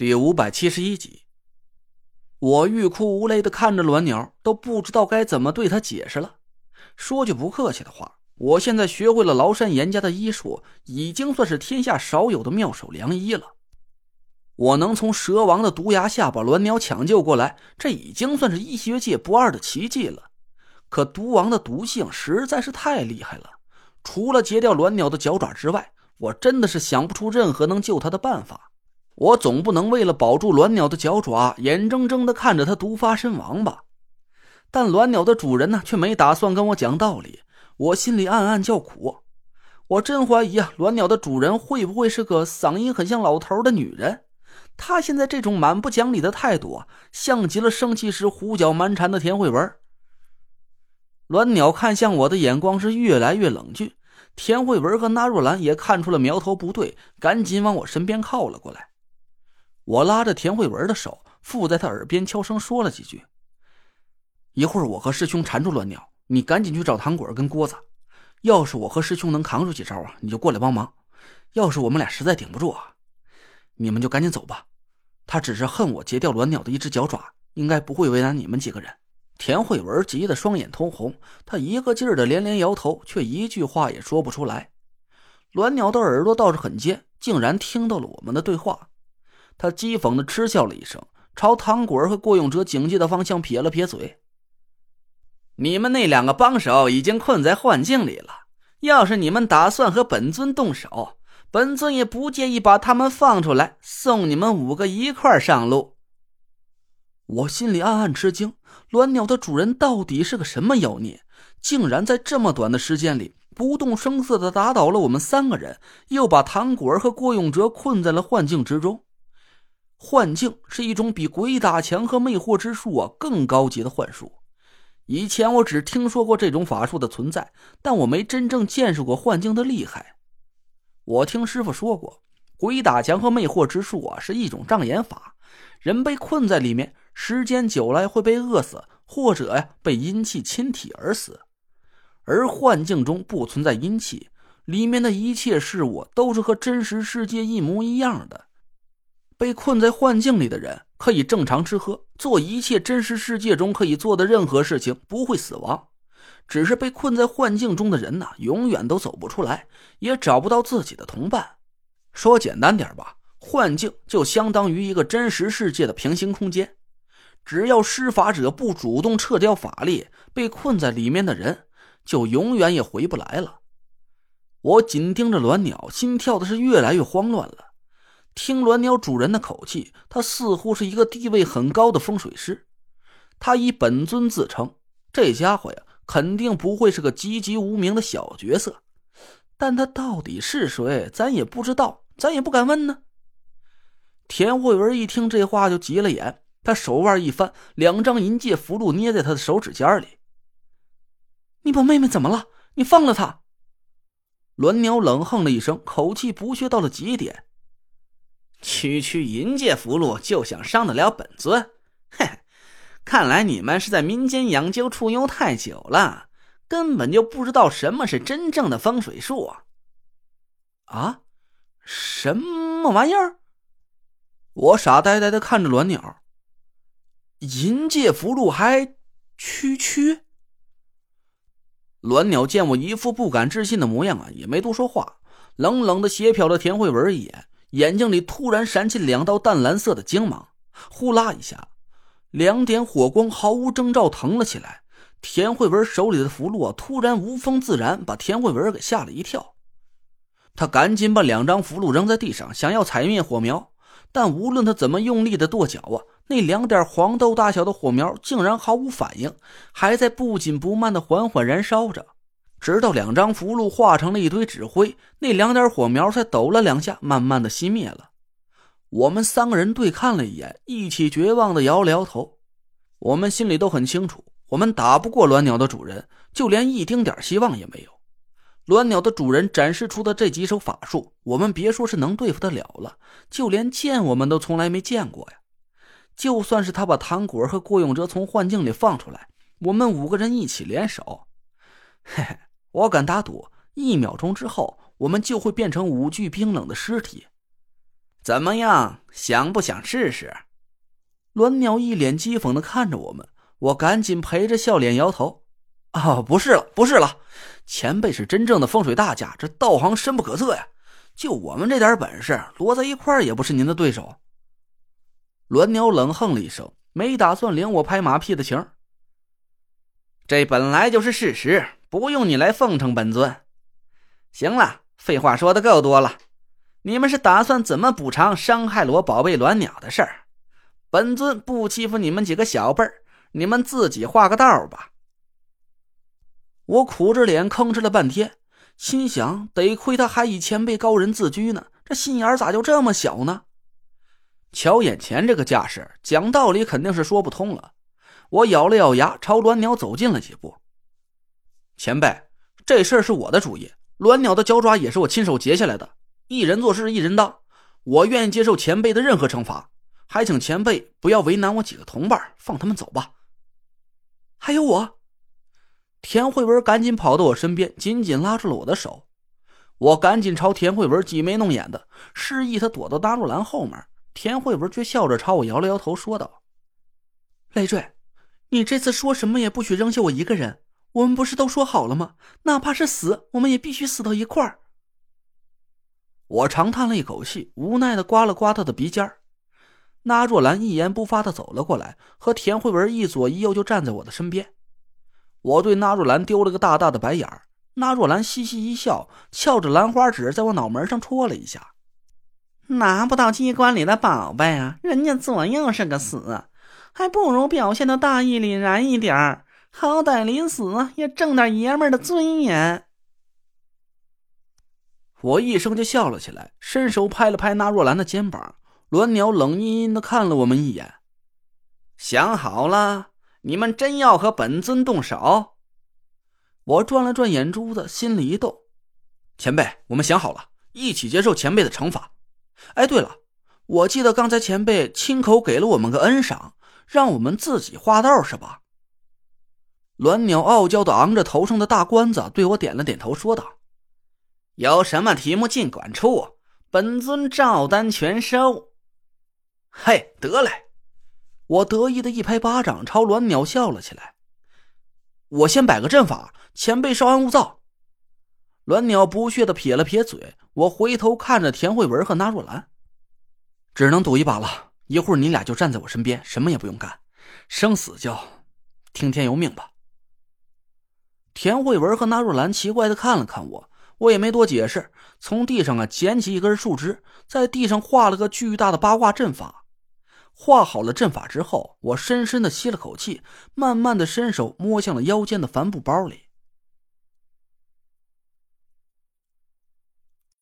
第五百七十一集，我欲哭无泪的看着栾鸟，都不知道该怎么对他解释了。说句不客气的话，我现在学会了崂山严家的医术，已经算是天下少有的妙手良医了。我能从蛇王的毒牙下把栾鸟抢救过来，这已经算是医学界不二的奇迹了。可毒王的毒性实在是太厉害了，除了截掉栾鸟的脚爪之外，我真的是想不出任何能救他的办法。我总不能为了保住鸾鸟的脚爪，眼睁睁的看着它毒发身亡吧？但鸾鸟的主人呢，却没打算跟我讲道理。我心里暗暗叫苦。我真怀疑啊，鸾鸟的主人会不会是个嗓音很像老头的女人？她现在这种蛮不讲理的态度，像极了生气时胡搅蛮缠的田慧文。鸾鸟看向我的眼光是越来越冷峻。田慧文和纳若兰也看出了苗头不对，赶紧往我身边靠了过来。我拉着田慧文的手，附在他耳边悄声说了几句。一会儿我和师兄缠住鸾鸟，你赶紧去找糖果跟锅子。要是我和师兄能扛住几招啊，你就过来帮忙；要是我们俩实在顶不住啊，你们就赶紧走吧。他只是恨我截掉鸾鸟的一只脚爪，应该不会为难你们几个人。田慧文急得双眼通红，他一个劲儿的连连摇头，却一句话也说不出来。鸾鸟的耳朵倒是很尖，竟然听到了我们的对话。他讥讽的嗤笑了一声，朝唐果儿和郭永哲警戒的方向撇了撇嘴：“你们那两个帮手已经困在幻境里了。要是你们打算和本尊动手，本尊也不介意把他们放出来，送你们五个一块上路。”我心里暗暗吃惊，鸾鸟的主人到底是个什么妖孽？竟然在这么短的时间里，不动声色的打倒了我们三个人，又把唐果儿和郭永哲困在了幻境之中。幻境是一种比鬼打墙和魅惑之术啊更高级的幻术。以前我只听说过这种法术的存在，但我没真正见识过幻境的厉害。我听师傅说过，鬼打墙和魅惑之术啊是一种障眼法，人被困在里面，时间久了会被饿死，或者呀被阴气侵体而死。而幻境中不存在阴气，里面的一切事物都是和真实世界一模一样的。被困在幻境里的人可以正常吃喝，做一切真实世界中可以做的任何事情，不会死亡。只是被困在幻境中的人呢，永远都走不出来，也找不到自己的同伴。说简单点吧，幻境就相当于一个真实世界的平行空间。只要施法者不主动撤掉法力，被困在里面的人就永远也回不来了。我紧盯着鸾鸟，心跳的是越来越慌乱了。听鸾鸟主人的口气，他似乎是一个地位很高的风水师。他以本尊自称，这家伙呀，肯定不会是个籍籍无名的小角色。但他到底是谁，咱也不知道，咱也不敢问呢。田慧文一听这话就急了眼，他手腕一翻，两张银戒符箓捏在他的手指尖里。你把妹妹怎么了？你放了她！鸾鸟冷哼了一声，口气不屑到了极点。区区银界符箓就想伤得了本尊？嘿，看来你们是在民间养精处优太久了，根本就不知道什么是真正的风水术啊！啊，什么玩意儿？我傻呆呆的看着鸾鸟。银界符箓还区区？鸾鸟见我一副不敢置信的模样啊，也没多说话，冷冷的斜瞟了田慧文一眼。眼睛里突然闪起两道淡蓝色的精芒，呼啦一下，两点火光毫无征兆腾了起来。田慧文手里的符箓突然无风自燃，把田慧文给吓了一跳。他赶紧把两张符箓扔在地上，想要踩灭火苗，但无论他怎么用力的跺脚啊，那两点黄豆大小的火苗竟然毫无反应，还在不紧不慢的缓缓燃烧着。直到两张符箓化成了一堆纸灰，那两点火苗才抖了两下，慢慢的熄灭了。我们三个人对看了一眼，一起绝望的摇了摇头。我们心里都很清楚，我们打不过鸾鸟的主人，就连一丁点希望也没有。鸾鸟的主人展示出的这几手法术，我们别说是能对付得了了，就连见我们都从来没见过呀。就算是他把唐果和郭永哲从幻境里放出来，我们五个人一起联手，嘿嘿。我敢打赌，一秒钟之后，我们就会变成五具冰冷的尸体。怎么样，想不想试试？栾鸟一脸讥讽的看着我们，我赶紧陪着笑脸摇头：“啊，不是了，不是了，前辈是真正的风水大家，这道行深不可测呀。就我们这点本事，摞在一块儿也不是您的对手。”栾鸟冷哼了一声，没打算领我拍马屁的情。这本来就是事实，不用你来奉承本尊。行了，废话说的够多了，你们是打算怎么补偿伤害了我宝贝鸾鸟的事儿？本尊不欺负你们几个小辈儿，你们自己画个道吧。我苦着脸吭哧了半天，心想：得亏他还以前辈高人自居呢，这心眼咋就这么小呢？瞧眼前这个架势，讲道理肯定是说不通了。我咬了咬牙，朝鸾鸟走近了几步。前辈，这事儿是我的主意，鸾鸟的脚爪也是我亲手截下来的。一人做事一人当，我愿意接受前辈的任何惩罚。还请前辈不要为难我几个同伴，放他们走吧。还有我，田慧文赶紧跑到我身边，紧紧拉住了我的手。我赶紧朝田慧文挤眉弄眼的，示意他躲到大若兰后面。田慧文却笑着朝我摇了摇头，说道：“累赘，你这次说什么也不许扔下我一个人。我们不是都说好了吗？哪怕是死，我们也必须死到一块儿。”我长叹了一口气，无奈的刮了刮他的鼻尖儿。那若兰一言不发的走了过来，和田慧文一左一右就站在我的身边。我对那若兰丢了个大大的白眼儿，那若兰嘻嘻一笑，翘着兰花指在我脑门上戳了一下。拿不到机关里的宝贝啊，人家左右是个死，还不如表现的大义凛然一点儿，好歹临死也挣点爷们的尊严。我一声就笑了起来，伸手拍了拍那若兰的肩膀。鸾鸟冷阴阴的看了我们一眼，想好了，你们真要和本尊动手？我转了转眼珠子，心里一动，前辈，我们想好了，一起接受前辈的惩罚。哎，对了，我记得刚才前辈亲口给了我们个恩赏，让我们自己画道，是吧？鸾鸟傲娇的昂着头上的大冠子，对我点了点头，说道：“有什么题目尽管出，本尊照单全收。”嘿，得嘞！我得意的一拍巴掌，朝鸾鸟笑了起来。我先摆个阵法，前辈稍安勿躁。鸾鸟不屑的撇了撇嘴。我回头看着田慧文和纳若兰，只能赌一把了。一会儿你俩就站在我身边，什么也不用干，生死就听天由命吧。田慧文和纳若兰奇怪的看了看我，我也没多解释，从地上啊捡起一根树枝，在地上画了个巨大的八卦阵法。画好了阵法之后，我深深的吸了口气，慢慢的伸手摸向了腰间的帆布包里。